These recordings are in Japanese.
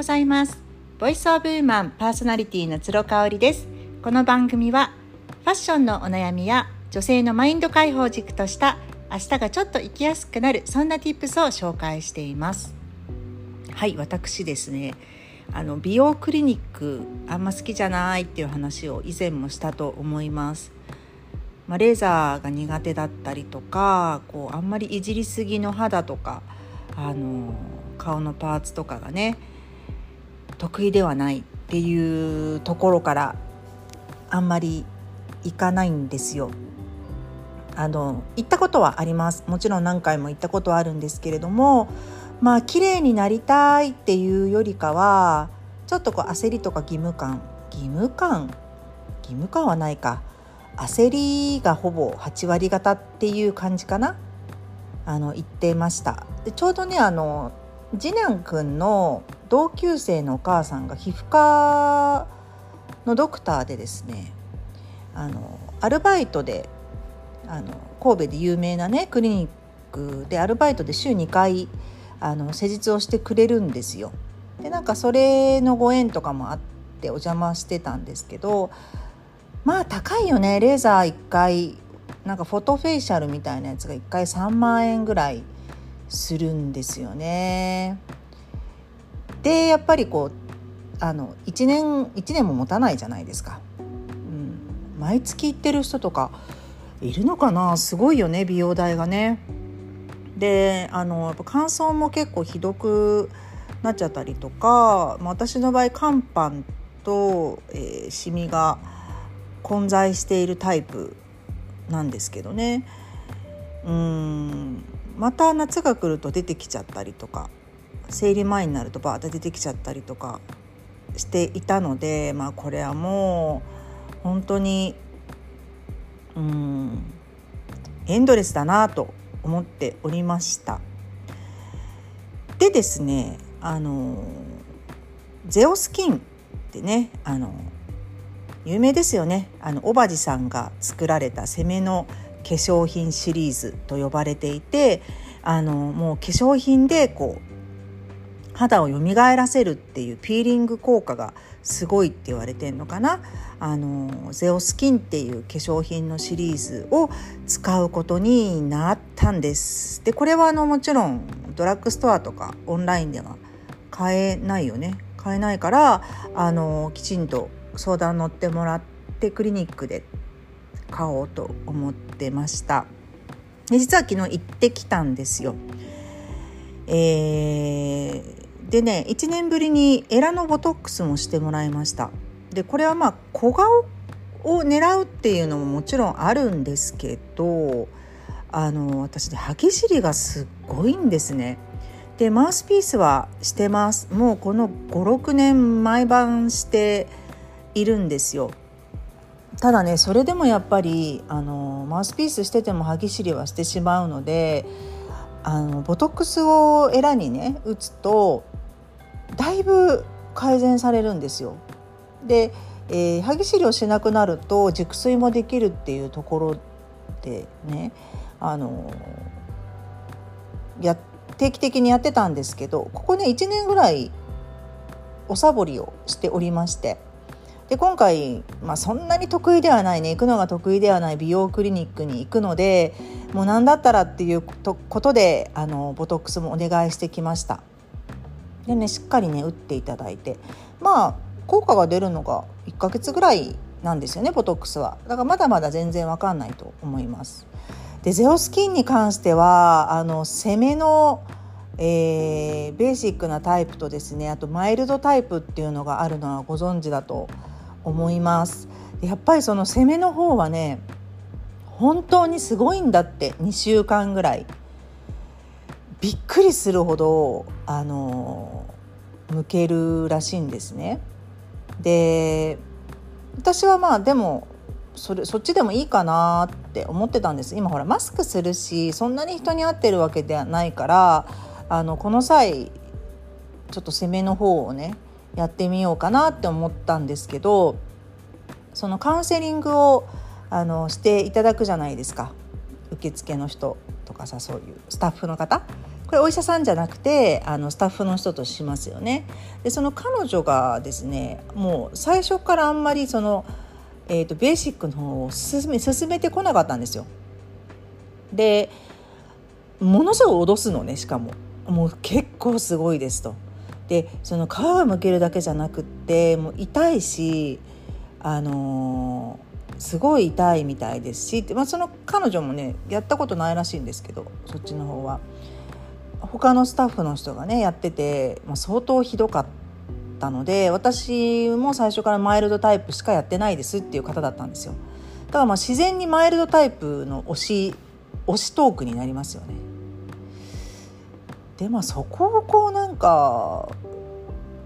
ございます。ボイスオブウーマンパーソナリティの鶴香織です。この番組はファッションのお悩みや女性のマインド解放軸とした明日がちょっと生きやすくなるそんな tips を紹介しています。はい私ですね。あの美容クリニックあんま好きじゃないっていう話を以前もしたと思います。まあ、レーザーが苦手だったりとかこうあんまりいじりすぎの肌とかあの顔のパーツとかがね得意ではないっていうところからあんまり行かないんですよ。あの行ったことはあります。もちろん何回も行ったことはあるんですけれどもまあ綺麗になりたいっていうよりかはちょっとこう焦りとか義務感義務感？義務感はないか。焦りがほぼ8割方っていう感じかな？あの言ってました。でちょうどねあの次男くんの同級生のお母さんが皮膚科のドクターでですねあのアルバイトであの神戸で有名なねクリニックでアルバイトで週2回あの施術をしてくれるんですよ。でなんかそれのご縁とかもあってお邪魔してたんですけどまあ高いよねレーザー1回なんかフォトフェイシャルみたいなやつが1回3万円ぐらいするんですよね。でやっぱりこうあの1年1年も持たないじゃないですか。うん、毎月行ってる人とかいるのかな？すごいよね美容代がね。であのやっぱ乾燥も結構ひどくなっちゃったりとか、まあ、私の場合乾パンと、えー、シミが混在しているタイプなんですけどねうんまた夏が来ると出てきちゃったりとか生理前になるとバーッと出てきちゃったりとかしていたのでまあこれはもう本当にうんエンドレスだなと思っておりました。でですねあのゼオスキンってねあの有名ですよねあの小バジさんが作られた攻めの化粧品シリーズと呼ばれていてあのもう化粧品でこう肌を蘇らせるっていうピーリング効果がすごいって言われてんのかな。あのゼオスキンっていう化粧品のシリーズを使うことになったんです。でこれはあのもちろんドラッグストアとかオンラインでは買えないよね。買えないからあのきちんと相談乗ってもらってクリニックで買おうと思ってました。で実は昨日行ってきたんですよ。えー、でね1年ぶりにエラのボトックスもしてもらいました。でこれはまあ小顔を狙うっていうのももちろんあるんですけどあの私ね歯ぎしりがすっごいんですね。でマウスピースはしてます。もうこの56年毎晩しているんですよ。ただねそれでもやっぱりあのマウスピースしてても歯ぎしりはしてしまうのであのボトックスをエラにね打つとだいぶ改善されるんですよ。で、えー、歯ぎしりをしなくなると熟睡もできるっていうところでねあのや定期的にやってたんですけどここね1年ぐらいおサボりをしておりましてで今回、まあ、そんなに得意ではないね行くのが得意ではない美容クリニックに行くのでもう何だったらっていうことであのボトックスもお願いしてきました。でねしっかりね打っていただいて。まあ効果が出るのが1ヶ月ぐらいなんですよねボトックスは。だからまだまだ全然わかんないと思います。でゼオスキンに関してはあの攻めのえー、ベーシックなタイプとですねあとマイルドタイプっていうのがあるのはご存知だと思います思います。やっぱりその攻めの方はね本当にすごいんだって2週間ぐらい。びっくりするほどあの向けるらしいんですね。で私はまあでもそれそっちでもいいかなって思ってたんです。今ほらマスクするしそんなに人に会ってるわけではないからあのこの際ちょっと攻めの方をねやってみようかなって思ったんですけどそのカウンセリングをあのしていただくじゃないですか受付の人とかさそういうスタッフの方これお医者さんじゃなくてあのスタッフの人としますよね。でその彼女がですねもう最初からあんまりその、えーと、ベーシックの方を進め進めてこなかったんですよ。でものすごい脅すのねしかももう結構すごいですと。でその皮がむけるだけじゃなくってもう痛いしあのー、すごい痛いみたいですし、まあ、その彼女もねやったことないらしいんですけどそっちの方は。他のスタッフの人がねやってて、まあ、相当ひどかったので私も最初からマイルドタイプしかやってないですっていう方だったんですよ。だからまあ自然にマイルドタイプの推し推しトークになりますよね。でまあそこをこうなんか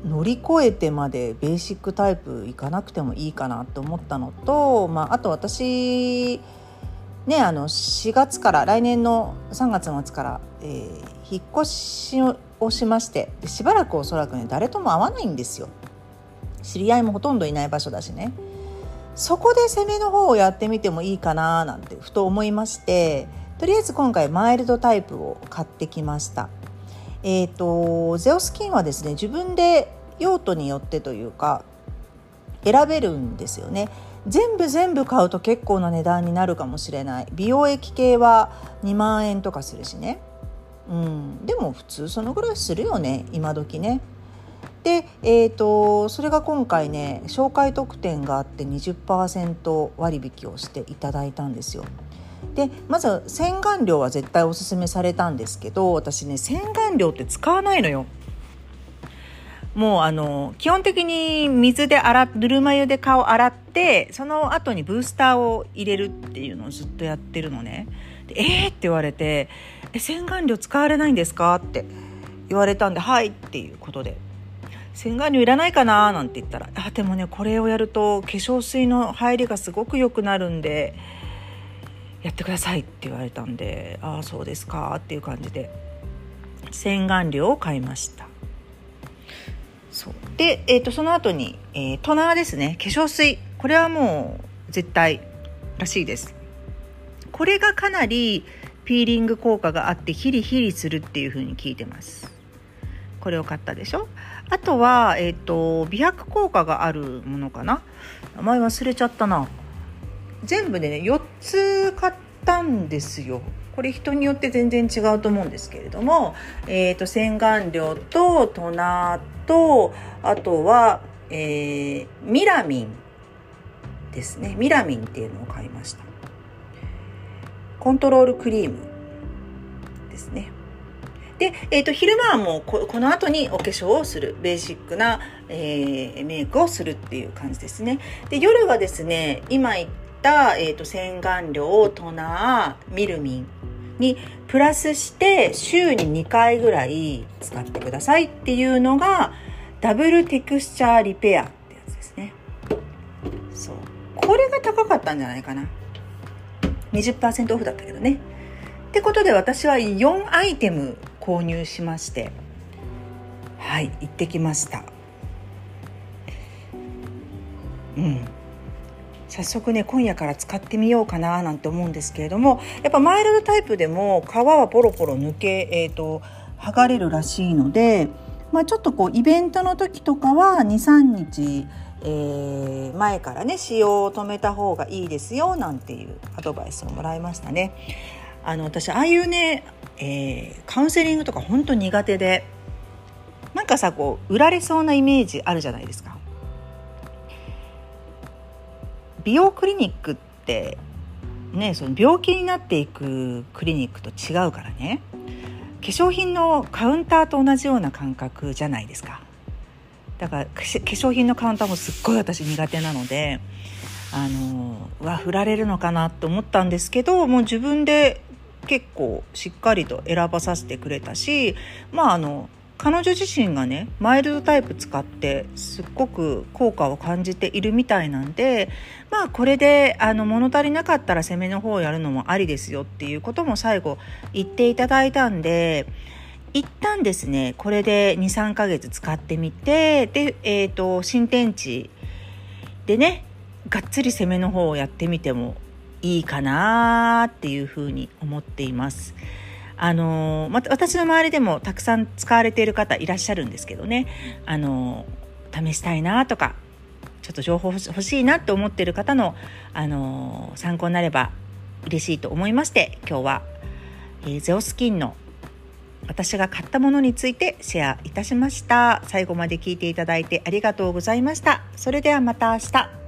乗り越えてまでベーシックタイプいかなくてもいいかなと思ったのと、まあ、あと私ねあの4月から来年の3月末から、えー、引っ越しをしましてでしばらくおそらくね誰とも会わないんですよ。知り合いもほとんどいない場所だしね。そこで攻めの方をやってみてもいいかななんてふと思いましてとりあえず今回マイルドタイプを買ってきました。え、ー、とゼオスキンはですね自分で用途によってというか選べるんですよね全部全部買うと結構な値段になるかもしれない美容液系は2万円とかするしねうん、でも普通そのぐらいするよね今時ね。で、えーと、それが今回ね紹介特典があって20%割引をしていただいたんですよ。でまず洗顔料は絶対おすすめされたんですけど私ね洗顔料って使わないのよ。もうあの基本的に水で洗ぬるま湯で顔洗ってその後にブースターを入れるっていうのをずっとやってるのね。でえー？って言われて「え洗顔料使われないんですか?」って言われたんで「はい」っていうことで「洗顔料いらないかな?」なんて言ったら「あでもねこれをやると化粧水の入りがすごく良くなるんでやってください」って言われたんで「ああそうですか」っていう感じで洗顔料を買いました。そう。で、えーと、その後に、えー、トナーですね。化粧水。これはもう絶対らしいです。これがかなりピーリング効果があってヒリヒリするっていう風に聞いてます。これを買ったでしょ？あとは、えっ、ー、と美白効果があるものかな？名前忘れちゃったな。全部でね4つ買ったんですよ。これ人によって全然違うと思うんですけれども、えーと、洗顔料とトナーとあとは、えー、ミラミンですねミラミンっていうのを買いましたコントロールクリームですね。で、えーと、昼間はもうここの後にお化粧をするベーシックな、えー、メイクをするっていう感じですね。で夜はですね今言った、えーと、洗顔料トナーミルミンにプラスして週に2回ぐらい使ってくださいっていうのがダブルテクスチャーリペアってやつですね。そうこれが高かったんじゃないかな。20%オフだったけどね。ってことで私は4アイテム購入しましてはい行ってきましたうん早速ね今夜から使ってみようかななんて思うんですけれどもやっぱマイルドタイプでも皮はポロポロ抜け、えーと、剥がれるらしいので、まあ、ちょっとこうイベントの時とかは23日えー、前からね使用を止めた方がいいですよなんていうアドバイスをもらいましたね。あの私ああいうね、えー、カウンセリングとか本当苦手でなんかさこう売られそうなイメージあるじゃないですか。美容クリニックってねその病気になっていくクリニックと違うからね化粧品のカウンターと同じような感覚じゃないですか。だから化粧品のカウンターもすっごい私苦手なのであのは振られるのかなと思ったんですけどもう自分で結構しっかりと選ばさせてくれたしまああの彼女自身がねマイルドタイプ使ってすっごく効果を感じているみたいなんでまあこれであの物足りなかったら攻めの方をやるのもありですよっていうことも最後言っていただいたんで一旦ですねこれで23ヶ月使ってみてで、えーと、新天地でねがっつり攻めの方をやってみてもいいかなっていうふうに思っています。あのま、私の周りでもたくさん使われている方いらっしゃるんですけどね、あの試したいなとかちょっと情報欲しいなと思っている方の、あの参考になれば嬉しいと思いまして今日は、えー、ゼオスキンの私が買ったものについてシェアいたしました。最後まで聞いていただいてありがとうございました。それではまた明日。